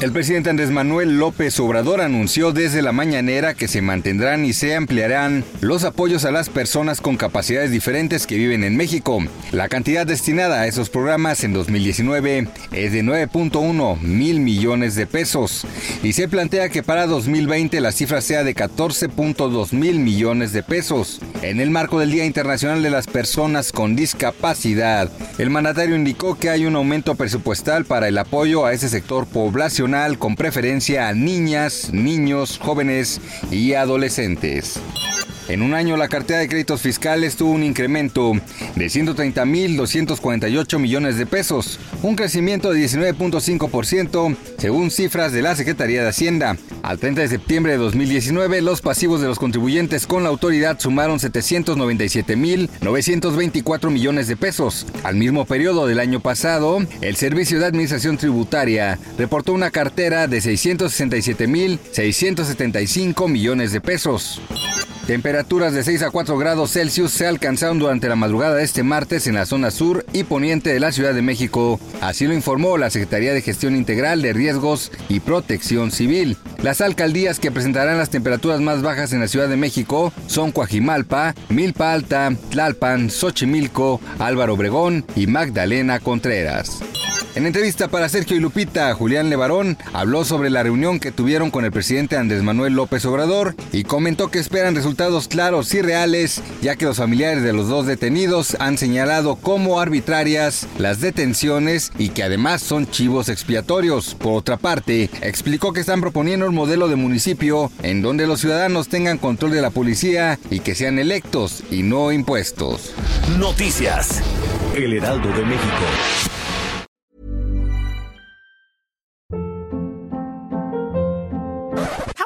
El presidente Andrés Manuel López Obrador anunció desde la mañanera que se mantendrán y se ampliarán los apoyos a las personas con capacidades diferentes que viven en México. La cantidad destinada a esos programas en 2019 es de 9.1 mil millones de pesos y se plantea que para 2020 la cifra sea de 14.2 mil millones de pesos. En el marco del Día Internacional de las Personas con Discapacidad, el mandatario indicó que hay un aumento presupuestal para el apoyo a ese sector poblacional con preferencia a niñas, niños, jóvenes y adolescentes. En un año la cartera de créditos fiscales tuvo un incremento de 130.248 millones de pesos, un crecimiento de 19.5% según cifras de la Secretaría de Hacienda. Al 30 de septiembre de 2019, los pasivos de los contribuyentes con la autoridad sumaron 797.924 millones de pesos. Al mismo periodo del año pasado, el Servicio de Administración Tributaria reportó una cartera de 667.675 millones de pesos. Temperaturas de 6 a 4 grados Celsius se alcanzaron durante la madrugada de este martes en la zona sur y poniente de la Ciudad de México. Así lo informó la Secretaría de Gestión Integral de Riesgos y Protección Civil. Las alcaldías que presentarán las temperaturas más bajas en la Ciudad de México son Coajimalpa, Milpa Alta, Tlalpan, Xochimilco, Álvaro Obregón y Magdalena Contreras. En entrevista para Sergio y Lupita, Julián Levarón habló sobre la reunión que tuvieron con el presidente Andrés Manuel López Obrador y comentó que esperan resultados claros y reales, ya que los familiares de los dos detenidos han señalado como arbitrarias las detenciones y que además son chivos expiatorios. Por otra parte, explicó que están proponiendo un modelo de municipio en donde los ciudadanos tengan control de la policía y que sean electos y no impuestos. Noticias. El Heraldo de México.